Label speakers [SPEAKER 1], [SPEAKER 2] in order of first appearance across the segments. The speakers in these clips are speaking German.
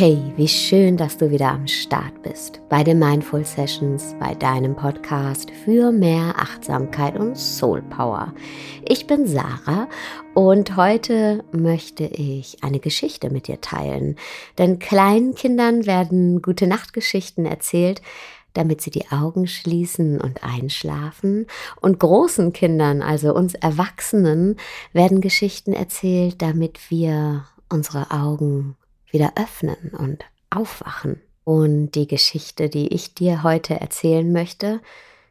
[SPEAKER 1] Hey, wie schön, dass du wieder am Start bist bei den Mindful Sessions, bei deinem Podcast für mehr Achtsamkeit und Soul Power. Ich bin Sarah und heute möchte ich eine Geschichte mit dir teilen, denn kleinen Kindern werden gute Nachtgeschichten erzählt, damit sie die Augen schließen und einschlafen. Und großen Kindern, also uns Erwachsenen, werden Geschichten erzählt, damit wir unsere Augen wieder öffnen und aufwachen. Und die Geschichte, die ich dir heute erzählen möchte,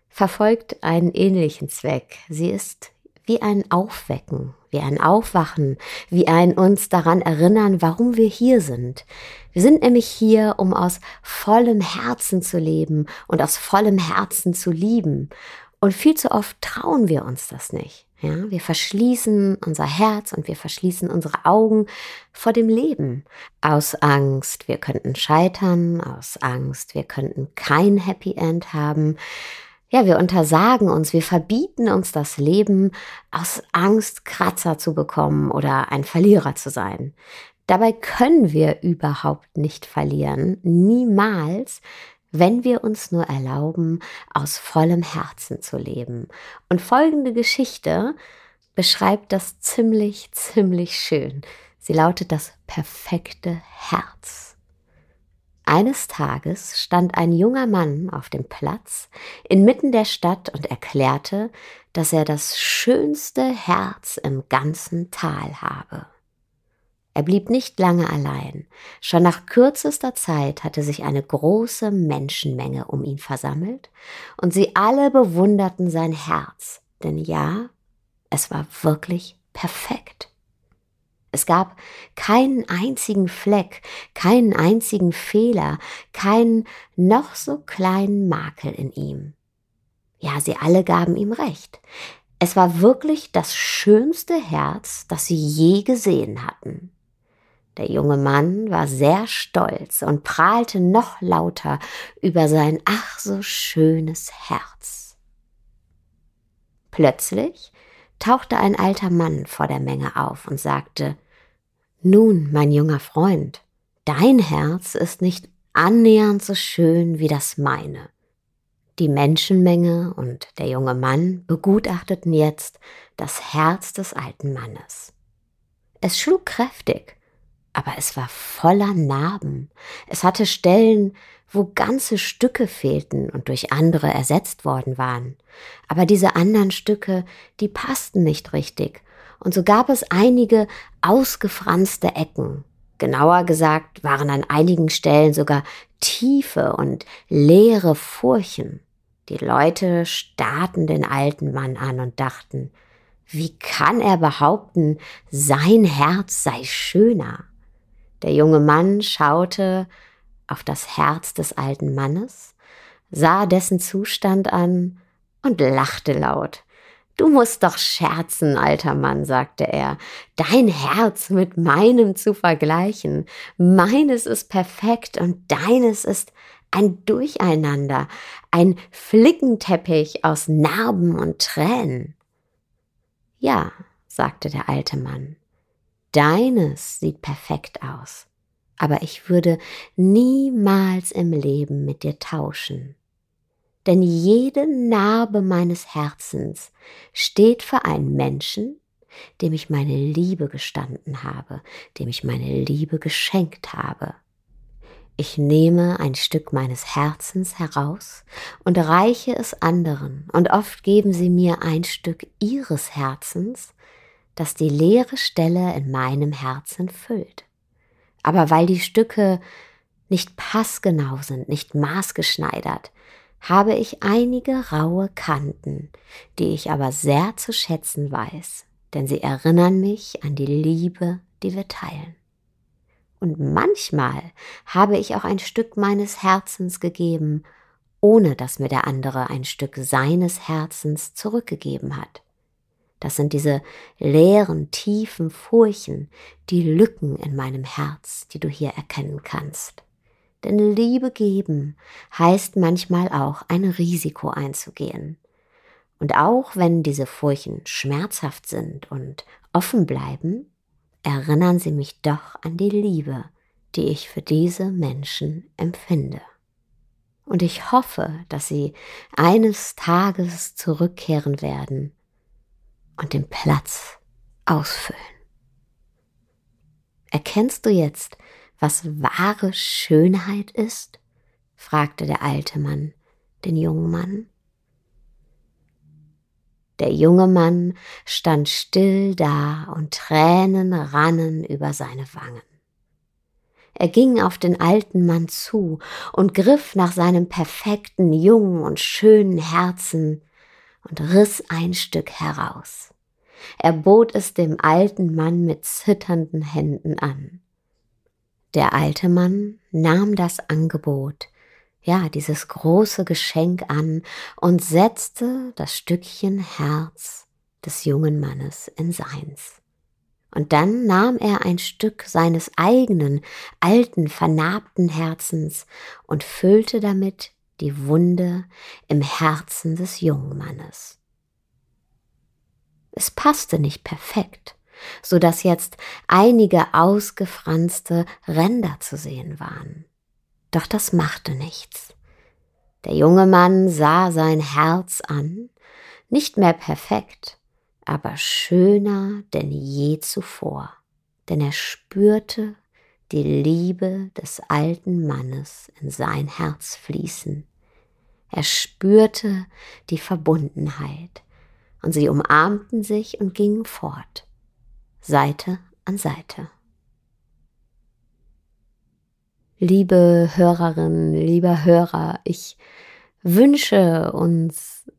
[SPEAKER 1] verfolgt einen ähnlichen Zweck. Sie ist wie ein Aufwecken, wie ein Aufwachen, wie ein uns daran erinnern, warum wir hier sind. Wir sind nämlich hier, um aus vollem Herzen zu leben und aus vollem Herzen zu lieben. Und viel zu oft trauen wir uns das nicht. Ja, wir verschließen unser Herz und wir verschließen unsere Augen vor dem Leben. Aus Angst, wir könnten scheitern, aus Angst, wir könnten kein Happy End haben. Ja, wir untersagen uns, wir verbieten uns das Leben aus Angst, Kratzer zu bekommen oder ein Verlierer zu sein. Dabei können wir überhaupt nicht verlieren, niemals, wenn wir uns nur erlauben, aus vollem Herzen zu leben. Und folgende Geschichte beschreibt das ziemlich, ziemlich schön. Sie lautet das perfekte Herz. Eines Tages stand ein junger Mann auf dem Platz inmitten der Stadt und erklärte, dass er das schönste Herz im ganzen Tal habe. Er blieb nicht lange allein. Schon nach kürzester Zeit hatte sich eine große Menschenmenge um ihn versammelt, und sie alle bewunderten sein Herz, denn ja, es war wirklich perfekt. Es gab keinen einzigen Fleck, keinen einzigen Fehler, keinen noch so kleinen Makel in ihm. Ja, sie alle gaben ihm recht. Es war wirklich das schönste Herz, das sie je gesehen hatten. Der junge Mann war sehr stolz und prahlte noch lauter über sein ach so schönes Herz. Plötzlich tauchte ein alter Mann vor der Menge auf und sagte Nun, mein junger Freund, dein Herz ist nicht annähernd so schön wie das meine. Die Menschenmenge und der junge Mann begutachteten jetzt das Herz des alten Mannes. Es schlug kräftig, aber es war voller Narben. Es hatte Stellen, wo ganze Stücke fehlten und durch andere ersetzt worden waren. Aber diese anderen Stücke, die passten nicht richtig, und so gab es einige ausgefranste Ecken. Genauer gesagt waren an einigen Stellen sogar tiefe und leere Furchen. Die Leute starrten den alten Mann an und dachten, wie kann er behaupten, sein Herz sei schöner? Der junge Mann schaute auf das Herz des alten Mannes, sah dessen Zustand an und lachte laut. Du musst doch scherzen, alter Mann, sagte er, dein Herz mit meinem zu vergleichen. Meines ist perfekt und deines ist ein Durcheinander, ein Flickenteppich aus Narben und Tränen. Ja, sagte der alte Mann, Deines sieht perfekt aus, aber ich würde niemals im Leben mit dir tauschen. Denn jede Narbe meines Herzens steht für einen Menschen, dem ich meine Liebe gestanden habe, dem ich meine Liebe geschenkt habe. Ich nehme ein Stück meines Herzens heraus und reiche es anderen, und oft geben sie mir ein Stück ihres Herzens, das die leere Stelle in meinem Herzen füllt. Aber weil die Stücke nicht passgenau sind, nicht maßgeschneidert, habe ich einige raue Kanten, die ich aber sehr zu schätzen weiß, denn sie erinnern mich an die Liebe, die wir teilen. Und manchmal habe ich auch ein Stück meines Herzens gegeben, ohne dass mir der andere ein Stück seines Herzens zurückgegeben hat. Das sind diese leeren, tiefen Furchen, die Lücken in meinem Herz, die du hier erkennen kannst. Denn Liebe geben heißt manchmal auch ein Risiko einzugehen. Und auch wenn diese Furchen schmerzhaft sind und offen bleiben, erinnern sie mich doch an die Liebe, die ich für diese Menschen empfinde. Und ich hoffe, dass sie eines Tages zurückkehren werden und den Platz ausfüllen. Erkennst du jetzt, was wahre Schönheit ist? fragte der alte Mann den jungen Mann. Der junge Mann stand still da und Tränen rannen über seine Wangen. Er ging auf den alten Mann zu und griff nach seinem perfekten, jungen und schönen Herzen und riss ein Stück heraus. Er bot es dem alten Mann mit zitternden Händen an. Der alte Mann nahm das Angebot, ja, dieses große Geschenk an und setzte das Stückchen Herz des jungen Mannes in seins. Und dann nahm er ein Stück seines eigenen, alten, vernarbten Herzens und füllte damit die Wunde im Herzen des jungen Mannes. Es passte nicht perfekt, so dass jetzt einige ausgefranste Ränder zu sehen waren. Doch das machte nichts. Der junge Mann sah sein Herz an, nicht mehr perfekt, aber schöner denn je zuvor, denn er spürte die Liebe des alten Mannes in sein Herz fließen. Er spürte die Verbundenheit, und sie umarmten sich und gingen fort, Seite an Seite. Liebe Hörerinnen, lieber Hörer, ich wünsche uns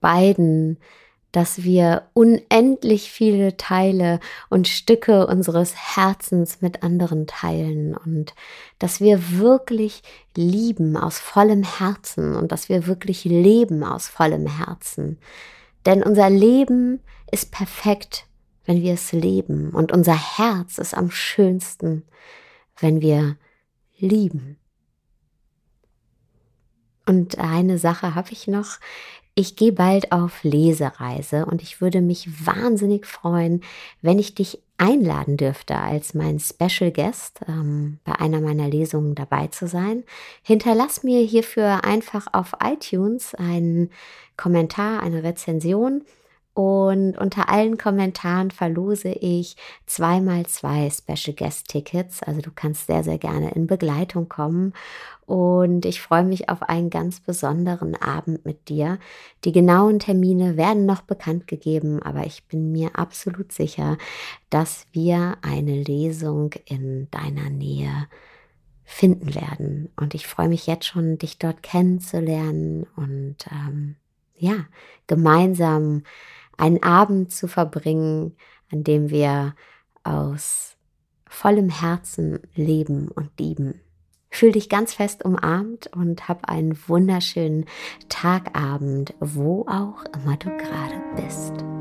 [SPEAKER 1] beiden dass wir unendlich viele Teile und Stücke unseres Herzens mit anderen teilen und dass wir wirklich lieben aus vollem Herzen und dass wir wirklich leben aus vollem Herzen. Denn unser Leben ist perfekt, wenn wir es leben und unser Herz ist am schönsten, wenn wir lieben. Und eine Sache habe ich noch. Ich gehe bald auf Lesereise und ich würde mich wahnsinnig freuen, wenn ich dich einladen dürfte, als mein Special Guest ähm, bei einer meiner Lesungen dabei zu sein. Hinterlass mir hierfür einfach auf iTunes einen Kommentar, eine Rezension und unter allen Kommentaren verlose ich zweimal zwei Special Guest Tickets. Also du kannst sehr, sehr gerne in Begleitung kommen. Und ich freue mich auf einen ganz besonderen Abend mit dir. Die genauen Termine werden noch bekannt gegeben, aber ich bin mir absolut sicher, dass wir eine Lesung in deiner Nähe finden werden. Und ich freue mich jetzt schon, dich dort kennenzulernen und ähm, ja, gemeinsam einen Abend zu verbringen, an dem wir aus vollem Herzen leben und lieben. Fühl dich ganz fest umarmt und hab einen wunderschönen Tagabend, wo auch immer du gerade bist.